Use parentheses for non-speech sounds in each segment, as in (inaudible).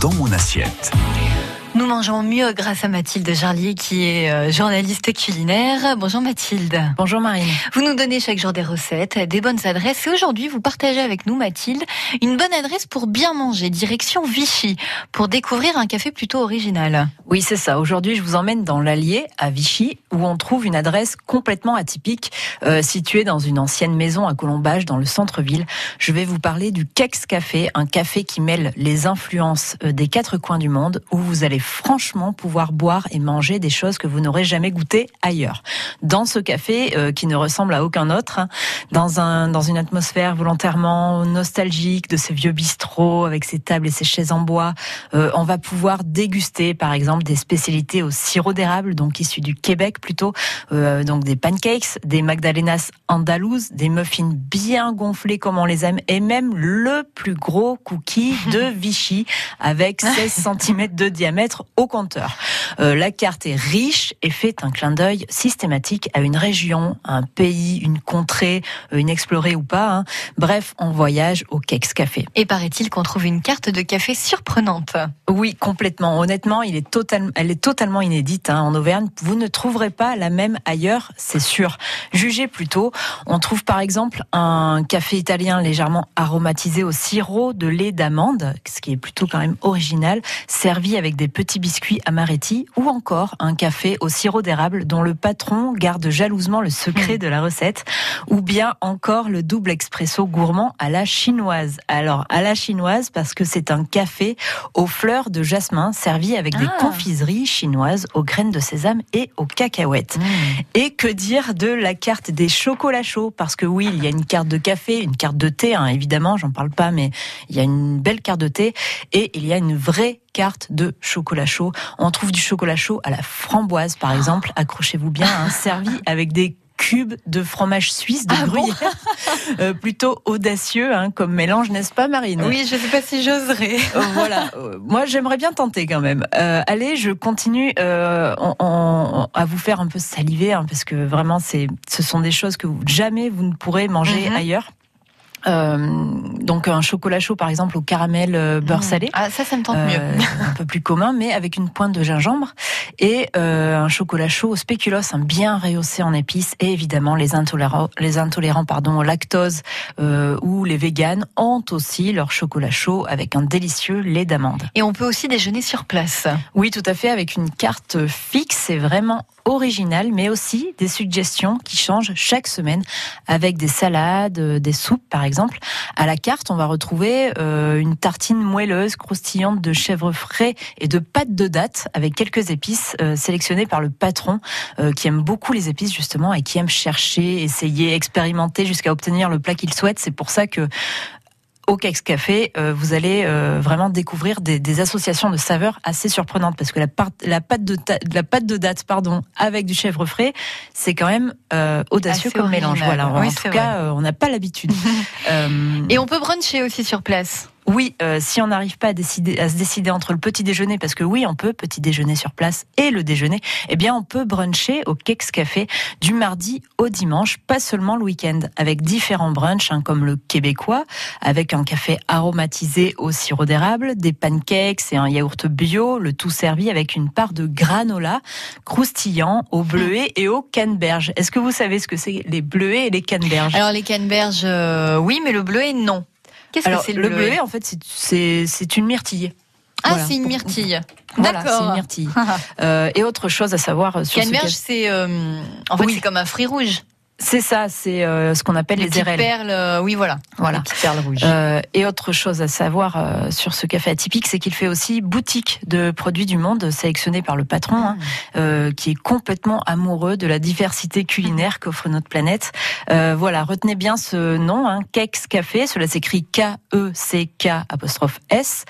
dans mon assiette. Nous mangeons mieux grâce à Mathilde Jarlier qui est euh, journaliste culinaire. Bonjour Mathilde. Bonjour Marine. Vous nous donnez chaque jour des recettes, des bonnes adresses et aujourd'hui vous partagez avec nous Mathilde une bonne adresse pour bien manger, direction Vichy, pour découvrir un café plutôt original. Oui c'est ça, aujourd'hui je vous emmène dans l'Allier à Vichy où on trouve une adresse complètement atypique euh, située dans une ancienne maison à Colombage dans le centre-ville. Je vais vous parler du Kex Café, un café qui mêle les influences euh, des quatre coins du monde où vous allez franchement pouvoir boire et manger des choses que vous n'aurez jamais goûtées ailleurs. Dans ce café euh, qui ne ressemble à aucun autre, hein, dans un dans une atmosphère volontairement nostalgique de ces vieux bistrots avec ses tables et ses chaises en bois, euh, on va pouvoir déguster par exemple des spécialités au sirop d'érable, donc issus du Québec plutôt, euh, donc des pancakes, des magdalenas andalouses, des muffins bien gonflés comme on les aime, et même le plus gros cookie de (laughs) Vichy avec 16 cm de diamètre au compteur. Euh, la carte est riche et fait un clin d'œil systématique à une région, un pays, une contrée, euh, une explorée ou pas. Hein. Bref, on voyage au Kex Café. Et paraît-il qu'on trouve une carte de café surprenante. Oui, complètement. Honnêtement, il est total, elle est totalement inédite hein. en Auvergne. Vous ne trouverez pas la même ailleurs, c'est sûr. Jugez plutôt. On trouve par exemple un café italien légèrement aromatisé au sirop de lait d'amande, ce qui est plutôt quand même original, servi avec des petits petits biscuits amaretti ou encore un café au sirop d'érable dont le patron garde jalousement le secret hmm. de la recette ou bien encore le double expresso gourmand à la chinoise. Alors à la chinoise parce que c'est un café aux fleurs de jasmin servi avec des ah. confiseries chinoises aux graines de sésame et aux cacahuètes. Hmm. Et que dire de la carte des chocolats chauds? Parce que oui, il y a une carte de café, une carte de thé hein, évidemment, j'en parle pas mais il y a une belle carte de thé et il y a une vraie carte de chocolat chaud. On trouve du chocolat chaud à la framboise, par exemple. Accrochez-vous bien, hein, (laughs) servi avec des cubes de fromage suisse de ah gruyère, (laughs) euh, plutôt audacieux hein, comme mélange, n'est-ce pas, Marine? Oui, je ne sais pas si j'oserais. Euh, voilà, (laughs) euh, moi j'aimerais bien tenter quand même. allez, je continue à vous faire un peu saliver hein, parce que vraiment, ce sont des choses que jamais vous ne pourrez manger mhm. ailleurs. Euh, donc un chocolat chaud par exemple au caramel euh, beurre mmh. salé. Ah ça ça me tente mieux. Euh, un peu plus commun mais avec une pointe de gingembre et un chocolat chaud au spéculoos un bien rehaussé en épices et évidemment les intolérants les intolérants pardon au lactose ou les véganes ont aussi leur chocolat chaud avec un délicieux lait d'amande. Et on peut aussi déjeuner sur place. Oui tout à fait avec une carte fixe c'est vraiment original mais aussi des suggestions qui changent chaque semaine avec des salades, des soupes par exemple exemple, à la carte, on va retrouver euh, une tartine moelleuse, croustillante de chèvre frais et de pâte de date avec quelques épices euh, sélectionnées par le patron euh, qui aime beaucoup les épices justement et qui aime chercher, essayer, expérimenter jusqu'à obtenir le plat qu'il souhaite. C'est pour ça que au Kex Café, euh, vous allez euh, vraiment découvrir des, des, associations de saveurs assez surprenantes parce que la, la pâte de la pâte de date pardon avec du chèvre frais, c'est quand même euh, audacieux comme mélange. Voilà, en tout cas, on n'a pas l'habitude. (laughs) Et on peut bruncher aussi sur place. Oui, euh, si on n'arrive pas à, décider, à se décider entre le petit déjeuner, parce que oui, on peut petit déjeuner sur place et le déjeuner, eh bien, on peut bruncher au Kex Café du mardi au dimanche, pas seulement le week-end, avec différents brunchs, hein, comme le québécois, avec un café aromatisé au sirop d'érable, des pancakes et un yaourt bio, le tout servi avec une part de granola croustillant au bleuet et au canneberge. Est-ce que vous savez ce que c'est les bleuets et les canneberges? Alors les canneberges, euh, oui, mais le bleuet, non. Qu'est-ce que c'est le, bleuet, en fait, c'est une myrtille. Ah, c'est une myrtille. Voilà, c'est une myrtille. (laughs) euh, et autre chose à savoir sur Canneberge, c'est euh, en fait c'est comme un fruit rouge. C'est ça, c'est euh, ce qu'on appelle les, les perles, euh, oui voilà. Voilà. Les perles rouges. Euh, et autre chose à savoir euh, sur ce café atypique, c'est qu'il fait aussi boutique de produits du monde sélectionnés par le patron, hein, ah. qui est complètement amoureux de la diversité culinaire qu'offre notre planète. voilà, retenez bien ce nom, hein, Kex Café, cela s'écrit K-E-C-K apostrophe S.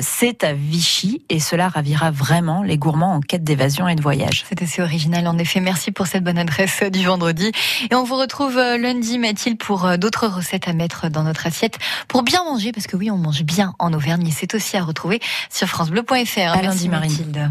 c'est à Vichy et cela ravira vraiment les gourmands en quête d'évasion et de voyage. C'est assez original en effet. Merci pour cette bonne adresse du vendredi. Et on vous retrouve euh, lundi, Mathilde, pour euh, d'autres recettes à mettre dans notre assiette pour bien manger, parce que oui, on mange bien en Auvergne. Et c'est aussi à retrouver sur FranceBleu.fr. À lundi, Mathilde.